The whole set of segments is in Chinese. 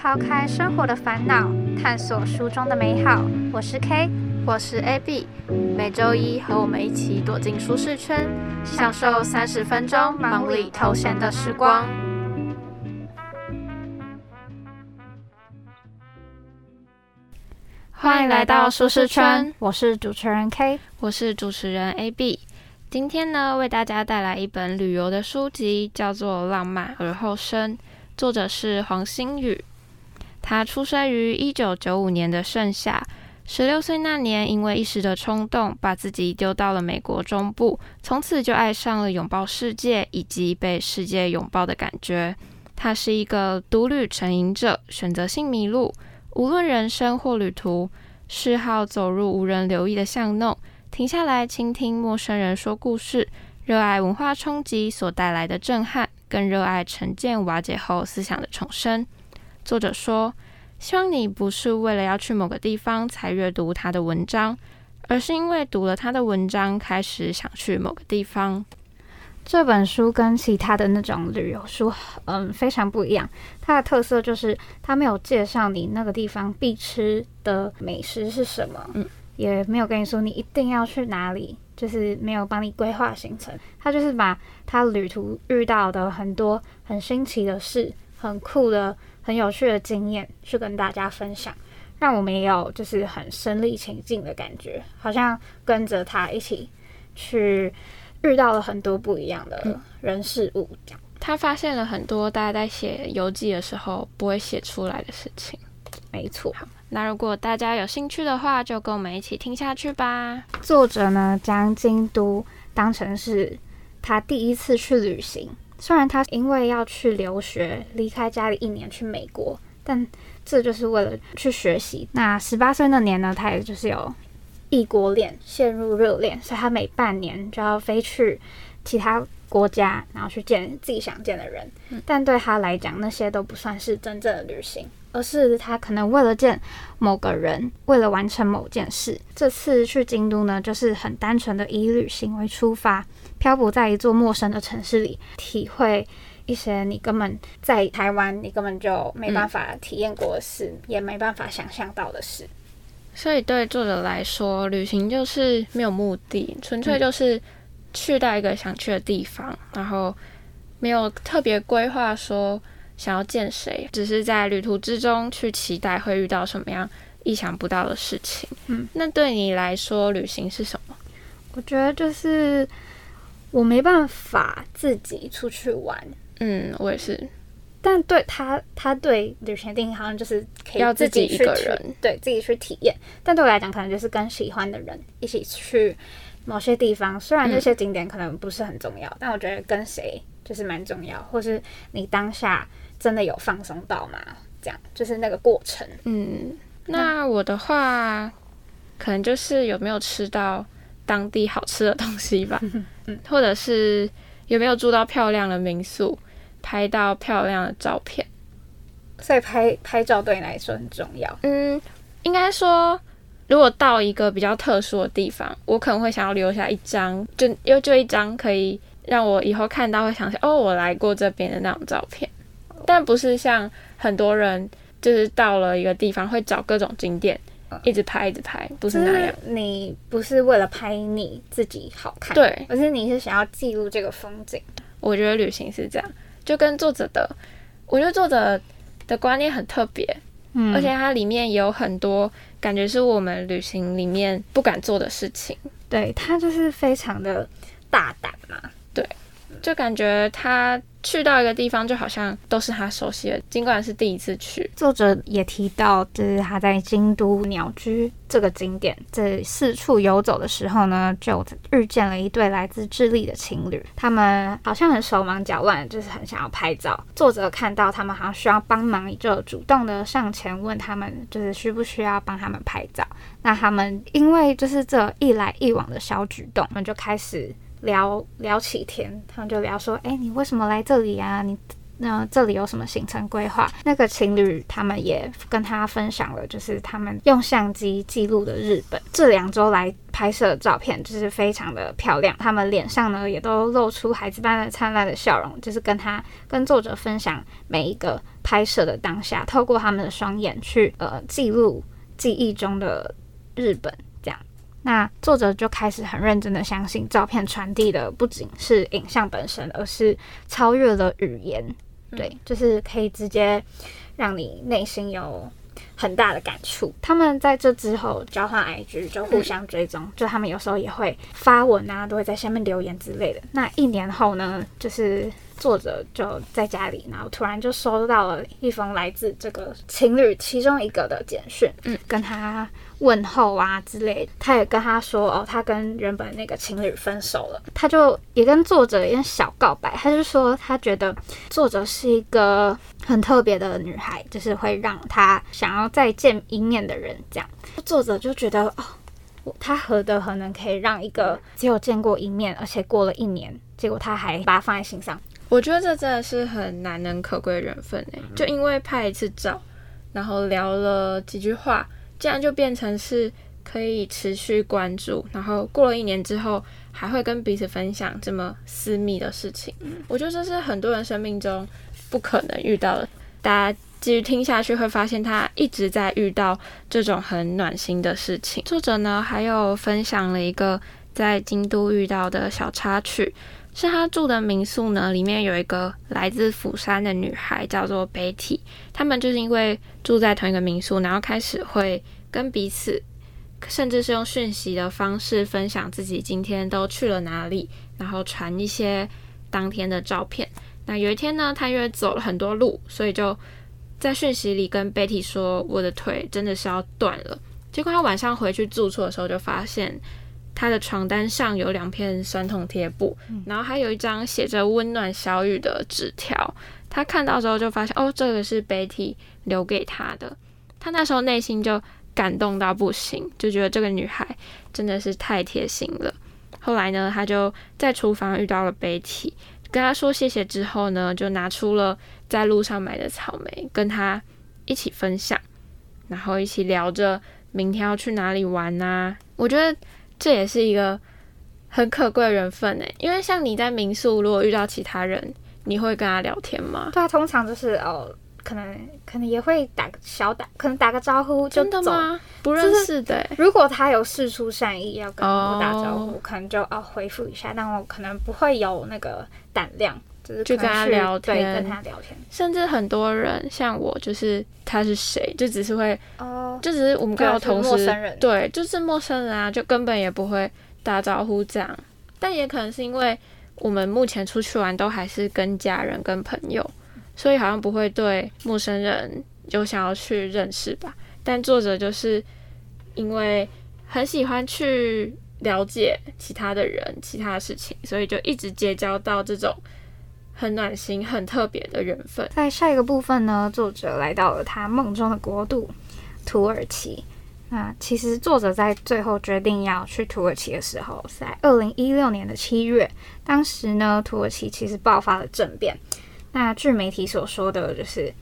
抛开生活的烦恼，探索书中的美好。我是 K，我是 AB，每周一和我们一起躲进舒适圈，享受三十分钟忙里偷闲的时光。欢迎来到舒适圈，我是主持人 K，我是主持人 AB。今天呢，为大家带来一本旅游的书籍，叫做《浪漫而后生》，作者是黄星宇。他出生于一九九五年的盛夏，十六岁那年，因为一时的冲动，把自己丢到了美国中部，从此就爱上了拥抱世界以及被世界拥抱的感觉。他是一个独旅成瘾者，选择性迷路，无论人生或旅途，嗜好走入无人留意的巷弄。停下来倾听陌生人说故事，热爱文化冲击所带来的震撼，更热爱成见瓦解后思想的重生。作者说：“希望你不是为了要去某个地方才阅读他的文章，而是因为读了他的文章，开始想去某个地方。”这本书跟其他的那种旅游书，嗯，非常不一样。它的特色就是它没有介绍你那个地方必吃的美食是什么，嗯。也没有跟你说你一定要去哪里，就是没有帮你规划行程。他就是把他旅途遇到的很多很新奇的事、很酷的、很有趣的经验去跟大家分享，让我们也有就是很身临其境的感觉，好像跟着他一起去遇到了很多不一样的人事物。这样，他发现了很多大家在写游记的时候不会写出来的事情。没错。那如果大家有兴趣的话，就跟我们一起听下去吧。作者呢，将京都当成是他第一次去旅行。虽然他因为要去留学，离开家里一年去美国，但这就是为了去学习。那十八岁那年呢，他也就是有异国恋，陷入热恋，所以他每半年就要飞去其他国家，然后去见自己想见的人。但对他来讲，那些都不算是真正的旅行。而是他可能为了见某个人，为了完成某件事，这次去京都呢，就是很单纯的以旅行为出发，漂泊在一座陌生的城市里，体会一些你根本在台湾你根本就没办法体验过的事，也没办法想象到的事。所以对作者来说，旅行就是没有目的，纯粹就是去到一个想去的地方，然后没有特别规划说。想要见谁，只是在旅途之中去期待会遇到什么样意想不到的事情。嗯，那对你来说，旅行是什么？我觉得就是我没办法自己出去玩。嗯，我也是。但对他，他对旅行定义好像就是可以要自己一个人，对自己去体验。但对我来讲，可能就是跟喜欢的人一起去某些地方。虽然那些景点可能不是很重要，但我觉得跟谁就是蛮重要，或是你当下。真的有放松到吗？这样就是那个过程。嗯，那我的话，可能就是有没有吃到当地好吃的东西吧，嗯，或者是有没有住到漂亮的民宿，拍到漂亮的照片。所以拍拍照对你来说很重要。嗯，应该说，如果到一个比较特殊的地方，我可能会想要留下一张，就又就一张可以让我以后看到会想起哦，我来过这边的那种照片。但不是像很多人，就是到了一个地方会找各种景点，一直拍一直拍，不是那样。你不是为了拍你自己好看，对，而是你是想要记录这个风景。我觉得旅行是这样，就跟作者的，我觉得作者的观念很特别，嗯，而且它里面有很多感觉是我们旅行里面不敢做的事情。对他就是非常的大胆嘛，对，就感觉他。去到一个地方，就好像都是他熟悉的，尽管是第一次去。作者也提到，就是他在京都鸟居这个景点，在四处游走的时候呢，就遇见了一对来自智利的情侣。他们好像很手忙脚乱，就是很想要拍照。作者看到他们好像需要帮忙，就主动的上前问他们，就是需不需要帮他们拍照。那他们因为就是这一来一往的小举动，他们就开始。聊聊起天，他们就聊说：“哎，你为什么来这里啊？你那这里有什么行程规划？那个情侣他们也跟他分享了，就是他们用相机记录的日本这两周来拍摄的照片，就是非常的漂亮。他们脸上呢也都露出孩子般的灿烂的笑容，就是跟他跟作者分享每一个拍摄的当下，透过他们的双眼去呃记录记忆中的日本。那作者就开始很认真的相信，照片传递的不仅是影像本身，而是超越了语言。对，就是可以直接让你内心有很大的感触。他们在这之后交换 IG，就互相追踪，就他们有时候也会发文啊，都会在下面留言之类的。那一年后呢，就是作者就在家里，然后突然就收到了一封来自这个情侣其中一个的简讯，嗯，跟他。问候啊之类的，他也跟他说哦，他跟原本那个情侣分手了。他就也跟作者一点小告白，他就说他觉得作者是一个很特别的女孩，就是会让他想要再见一面的人。这样，作者就觉得哦，他何德何能可以让一个只有见过一面，而且过了一年，结果他还把他放在心上？我觉得这真的是很难能可贵的缘分诶，就因为拍一次照，然后聊了几句话。这样就变成是可以持续关注，然后过了一年之后，还会跟彼此分享这么私密的事情。我觉得这是很多人生命中不可能遇到的。大家继续听下去，会发现他一直在遇到这种很暖心的事情。作者呢，还有分享了一个在京都遇到的小插曲，是他住的民宿呢，里面有一个来自釜山的女孩，叫做 Betty。他们就是因为住在同一个民宿，然后开始会跟彼此，甚至是用讯息的方式分享自己今天都去了哪里，然后传一些当天的照片。那有一天呢，他因为走了很多路，所以就在讯息里跟 Betty 说：“我的腿真的是要断了。”结果他晚上回去住处的时候，就发现他的床单上有两片酸痛贴布，然后还有一张写着“温暖小雨”的纸条。他看到之后就发现，哦，这个是 Betty 留给他的。他那时候内心就感动到不行，就觉得这个女孩真的是太贴心了。后来呢，他就在厨房遇到了 Betty，跟他说谢谢之后呢，就拿出了在路上买的草莓，跟他一起分享，然后一起聊着明天要去哪里玩啊。我觉得这也是一个很可贵的缘分诶，因为像你在民宿，如果遇到其他人。你会跟他聊天吗？对啊，通常就是哦，可能可能也会打个小打，可能打个招呼就走。不认识的。如果他有事出善意要跟我打招呼，可能就哦回复一下，但我可能不会有那个胆量，就是就跟他聊天，跟他聊天。甚至很多人像我，就是他是谁，就只是会哦，就只是我们刚好同事，陌生人，对，就是陌生人啊，就根本也不会打招呼这样。但也可能是因为。我们目前出去玩都还是跟家人、跟朋友，所以好像不会对陌生人有想要去认识吧。但作者就是因为很喜欢去了解其他的人、其他的事情，所以就一直结交到这种很暖心、很特别的缘分。在下一个部分呢，作者来到了他梦中的国度——土耳其。那其实作者在最后决定要去土耳其的时候，在二零一六年的七月，当时呢，土耳其其实爆发了政变。那据媒体所说的就是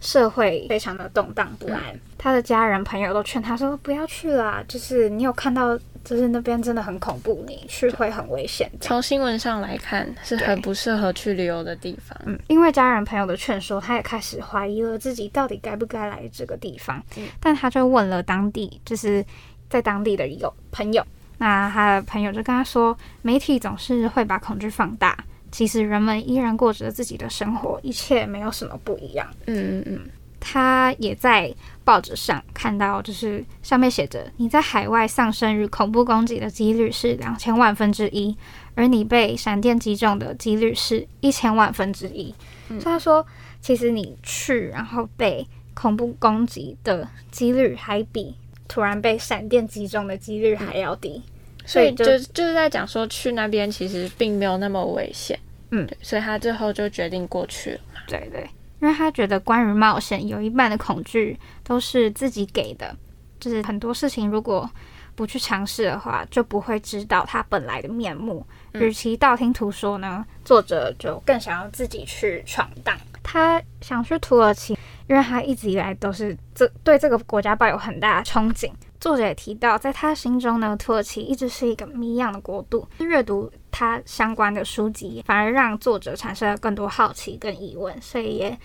社会非常的动荡不安，他的家人朋友都劝他说不要去啦，就是你有看到。就是那边真的很恐怖，你去会很危险。从新闻上来看，是很不适合去旅游的地方。嗯，因为家人朋友的劝说，他也开始怀疑了自己到底该不该来这个地方。嗯，但他就问了当地，就是在当地的有朋友，那他的朋友就跟他说，媒体总是会把恐惧放大，其实人们依然过着自己的生活，一切没有什么不一样。嗯嗯嗯。他也在报纸上看到，就是上面写着：“你在海外丧生于恐怖攻击的几率是两千万分之一，而你被闪电击中的几率是一千万分之一。”所以他说，其实你去然后被恐怖攻击的几率还比突然被闪电击中的几率还要低。所以就就是在讲说，去那边其实并没有那么危险。嗯，所以他最后就决定过去了。对对。因为他觉得关于冒险，有一半的恐惧都是自己给的，就是很多事情如果不去尝试的话，就不会知道它本来的面目。与其道听途说呢，作者就更想要自己去闯荡。他想去土耳其，因为他一直以来都是这对这个国家抱有很大的憧憬。作者也提到，在他心中呢，土耳其一直是一个谜样的国度。阅读他相关的书籍，反而让作者产生了更多好奇跟疑问，所以也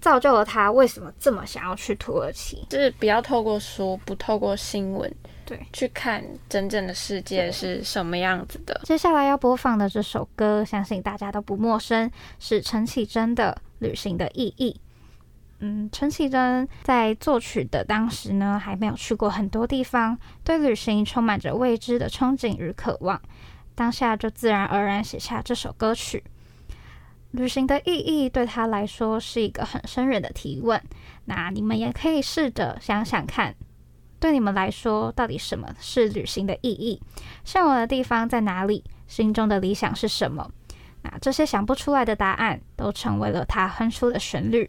造就了他为什么这么想要去土耳其。就是不要透过书，不透过新闻，对，去看真正的世界是什么样子的。接下来要播放的这首歌，相信大家都不陌生，是陈绮贞的《旅行的意义》。嗯，陈绮贞在作曲的当时呢，还没有去过很多地方，对旅行充满着未知的憧憬与渴望，当下就自然而然写下这首歌曲。旅行的意义对他来说是一个很深远的提问，那你们也可以试着想想看，对你们来说到底什么是旅行的意义？向往的地方在哪里？心中的理想是什么？那这些想不出来的答案，都成为了他哼出的旋律。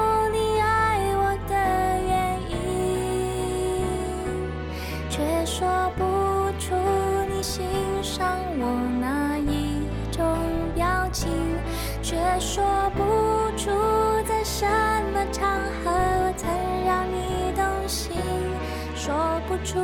么场合我曾让你动心，说不出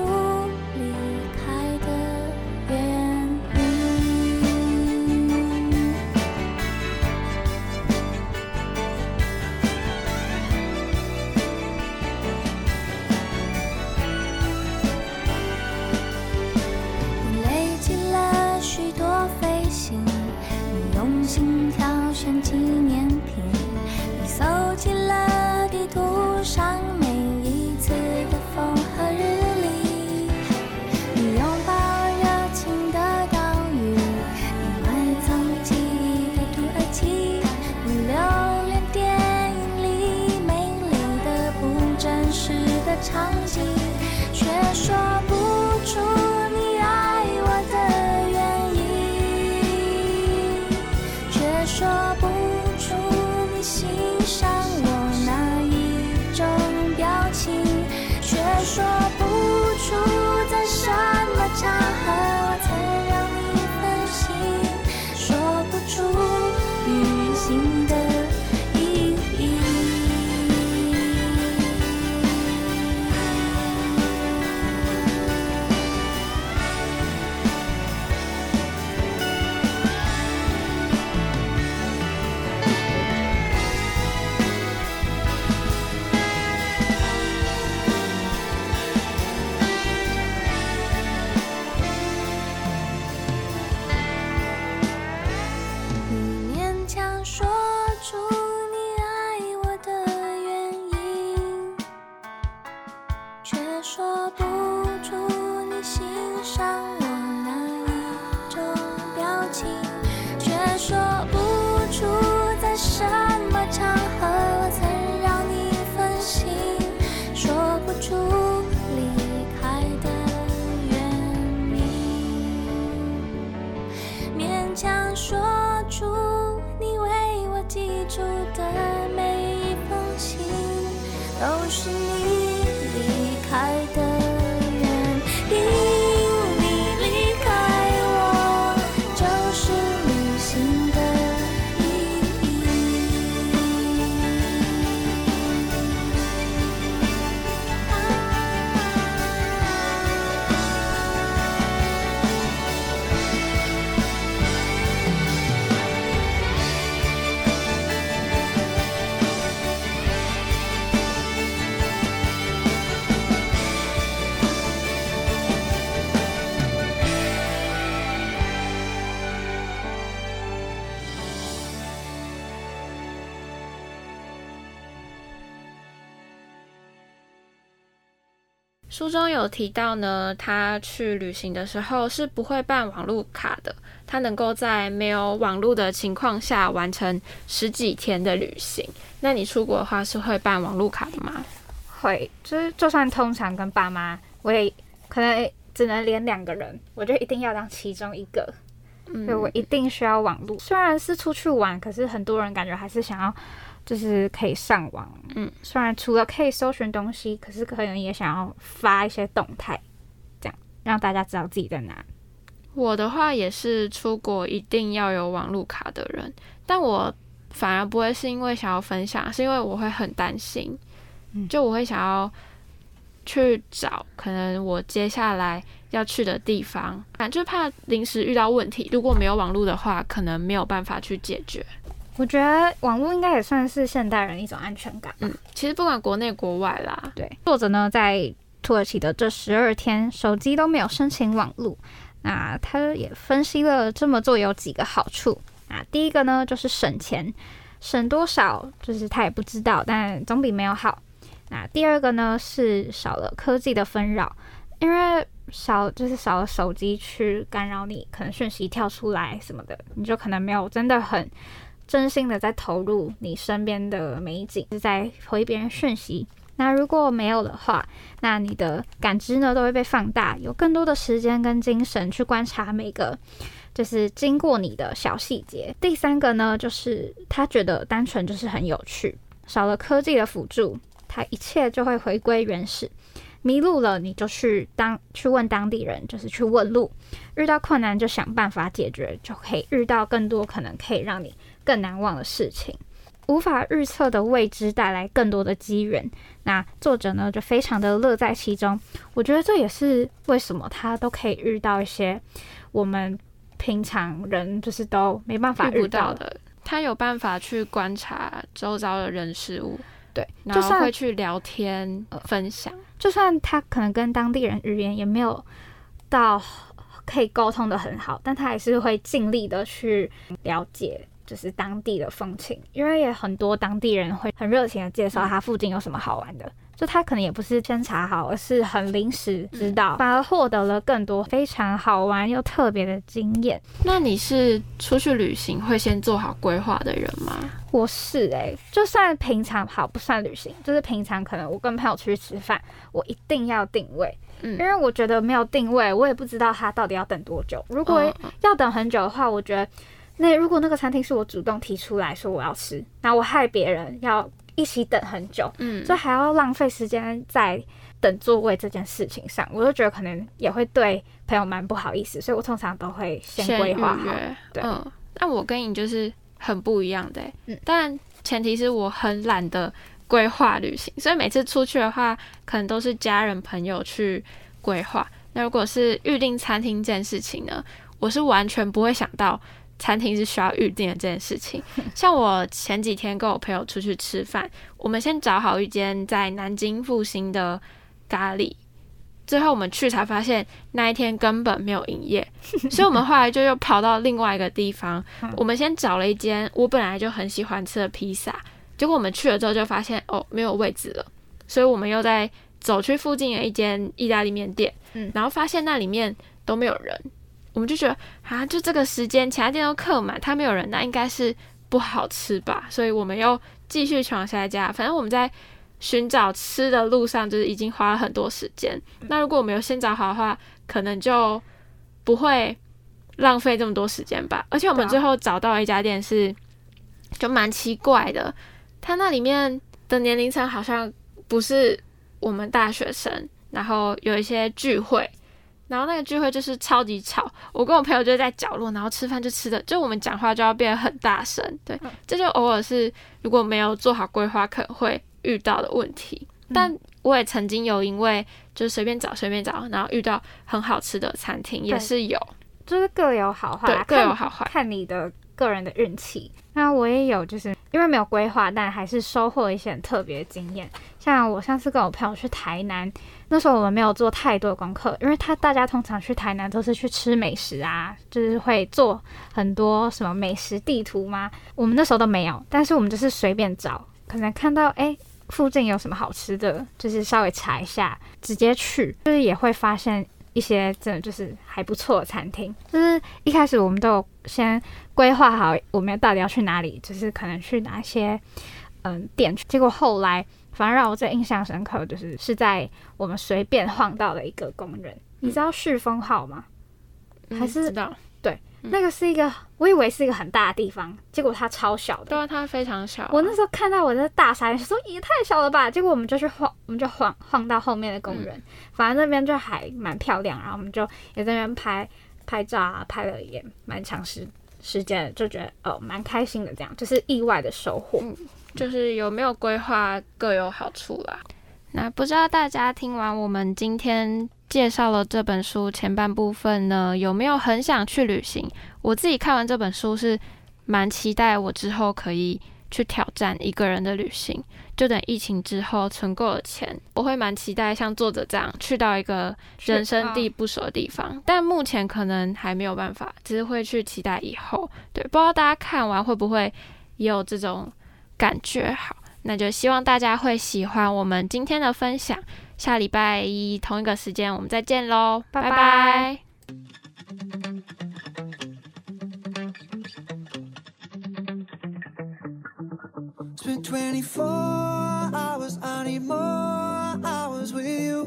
书中有提到呢，他去旅行的时候是不会办网络卡的，他能够在没有网络的情况下完成十几天的旅行。那你出国的话是会办网络卡的吗？会，就是就算通常跟爸妈，我也可能只能连两个人，我就一定要当其中一个，嗯所以我一定需要网络。虽然是出去玩，可是很多人感觉还是想要。就是可以上网，嗯，虽然除了可以搜寻东西，可是可能也想要发一些动态，这样让大家知道自己在哪。我的话也是出国一定要有网络卡的人，但我反而不会是因为想要分享，是因为我会很担心，嗯就我会想要去找可能我接下来要去的地方，反正就怕临时遇到问题，如果没有网络的话，可能没有办法去解决。我觉得网络应该也算是现代人一种安全感。嗯，其实不管国内国外啦，对，作者呢在土耳其的这十二天，手机都没有申请网络。那他也分析了这么做有几个好处啊。第一个呢就是省钱，省多少就是他也不知道，但总比没有好。那第二个呢是少了科技的纷扰，因为少就是少了手机去干扰你，可能讯息跳出来什么的，你就可能没有真的很真心的在投入你身边的美景，是在回别人讯息。那如果没有的话，那你的感知呢都会被放大，有更多的时间跟精神去观察每个就是经过你的小细节。第三个呢，就是他觉得单纯就是很有趣，少了科技的辅助，他一切就会回归原始。迷路了，你就去当去问当地人，就是去问路。遇到困难就想办法解决，就可以遇到更多可能可以让你更难忘的事情。无法预测的未知带来更多的机缘。那作者呢就非常的乐在其中。我觉得这也是为什么他都可以遇到一些我们平常人就是都没办法遇到的。他有办法去观察周遭的人事物，对，然后会去聊天、分享。就算他可能跟当地人语言也没有到可以沟通的很好，但他还是会尽力的去了解。就是当地的风情，因为也很多当地人会很热情的介绍他附近有什么好玩的，就他可能也不是先查好，而是很临时知道，反而获得了更多非常好玩又特别的经验。那你是出去旅行会先做好规划的人吗？我是诶、就算平常好不算旅行，就是平常可能我跟朋友出去吃饭，我一定要定位，嗯因为我觉得没有定位，我也不知道他到底要等多久。如果要等很久的话，我觉得那如果那个餐厅是我主动提出来说我要吃，那我害别人要一起等很久，嗯，所以还要浪费时间在等座位这件事情上，我就觉得可能也会对朋友蛮不好意思，所以我通常都会先规划好。对。嗯，那我跟你就是很不一样的、欸，嗯。但前提是我很懒得规划旅行，所以每次出去的话，可能都是家人朋友去规划。那如果是预定餐厅这件事情呢，我是完全不会想到餐厅是需要预定的这件事情。像我前几天跟我朋友出去吃饭，我们先找好一间在南京复兴的咖喱。最后我们去才发现那一天根本没有营业，所以我们后来就又跑到另外一个地方。我们先找了一间我本来就很喜欢吃的披萨，结果我们去了之后就发现哦没有位置了，所以我们又在走去附近的一间意大利面店，嗯然后发现那里面都没有人，我们就觉得啊就这个时间其他店都客满，他没有人，那应该是不好吃吧，所以我们又继续闯下一家，反正我们在。寻找吃的路上，就是已经花了很多时间。那如果我们有先找好的话，可能就不会浪费这么多时间吧。而且我们最后找到一家店是，就蛮奇怪的，它那里面的年龄层好像不是我们大学生，然后有一些聚会。然后那个聚会就是超级吵，我跟我朋友就在角落，然后吃饭就吃的，就我们讲话就要变得很大声，对，这就偶尔是如果没有做好规划可能会遇到的问题。但我也曾经有因为就是随便找随便找，然后遇到很好吃的餐厅，也是有，就是各有好坏各有好坏。看你的个人的运气。那我也有，就是因为没有规划，但还是收获一些很特别的经验。像我上次跟我朋友去台南，那时候我们没有做太多的功课，因为他大家通常去台南都是去吃美食啊，就是会做很多什么美食地图吗？我们那时候都没有，但是我们就是随便找，可能看到诶附近有什么好吃的，就是稍微查一下，直接去，就是也会发现一些真的就是还不错的餐厅。就是一开始我们都有先规划好我们要到底要去哪里，就是可能去哪些嗯店，结果后来反而让我最印象深刻，就是是在我们随便晃到的一个公园。你知道旭峰号吗？还是知道？对那个是一个，我以为是一个很大的地方，结果它超小的。对啊，它非常小。我那时候看到我在大傻眼，说也太小了吧。结果我们就去晃，我们就晃晃到后面的公园，反正那边就还蛮漂亮。然后我们就也在那边拍拍照啊，拍了也蛮长时时间，就觉得哦蛮开心的。这样就是意外的收获，嗯就是有没有规划各有好处啦。那不知道大家听完我们今天。介绍了这本书前半部分呢，有没有很想去旅行？我自己看完这本书是蛮期待，我之后可以去挑战一个人的旅行。就等疫情之后存够了钱，我会蛮期待像作者这样去到一个人生地不熟的地方。但目前可能还没有办法，只是会去期待以后。对，不知道大家看完会不会也有这种感觉？好，那就希望大家会喜欢我们今天的分享。下礼拜一同一个时间，我们再见喽，拜拜。Spent 24 hours, I need more hours with you.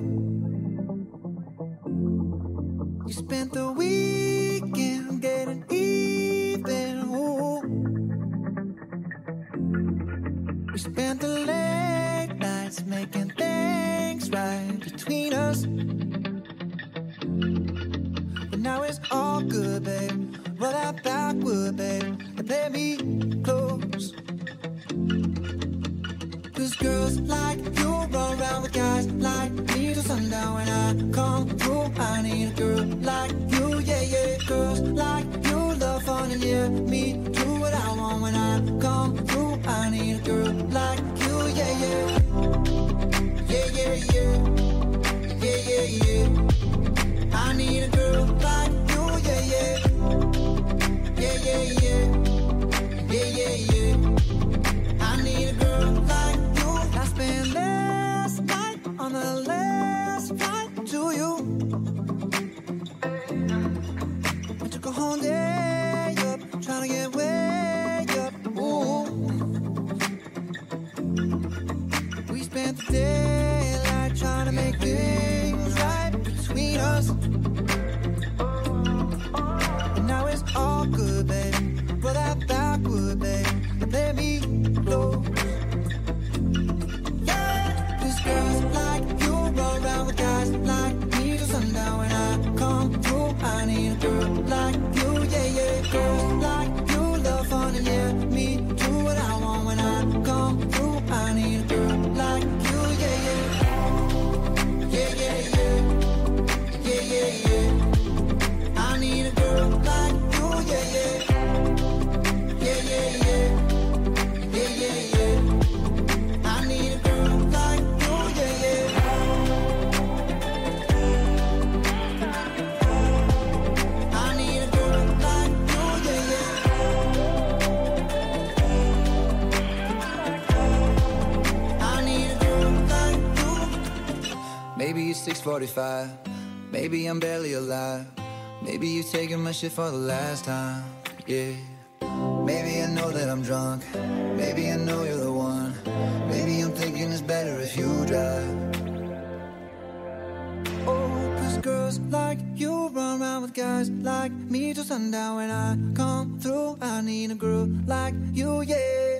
You spent the weekend getting even. Ooh. We spent the late nights making things right between us. But now it's all good, babe. Roll that backwood, babe, and play me. Sundown when I come through. I need a girl like you, yeah, yeah. Girls like you love fun and yeah, me do what I want when I come through. I need a girl like you, yeah, yeah yeah, yeah, yeah. Yeah, I need a girl like you, 645. Maybe I'm barely alive. Maybe you taking my shit for the last time. Yeah. Maybe I know that I'm drunk. Maybe I know you're the one. Maybe I'm thinking it's better if you drive. Oh, cause girls like you run around with guys like me till sundown. When I come through, I need a girl like you, yeah.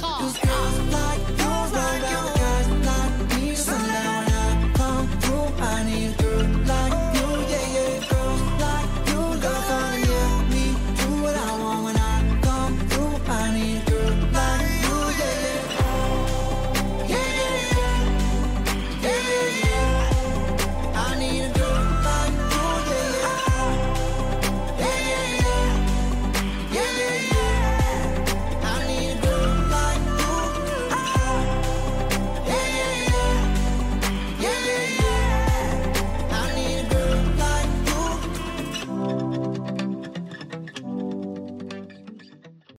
talk.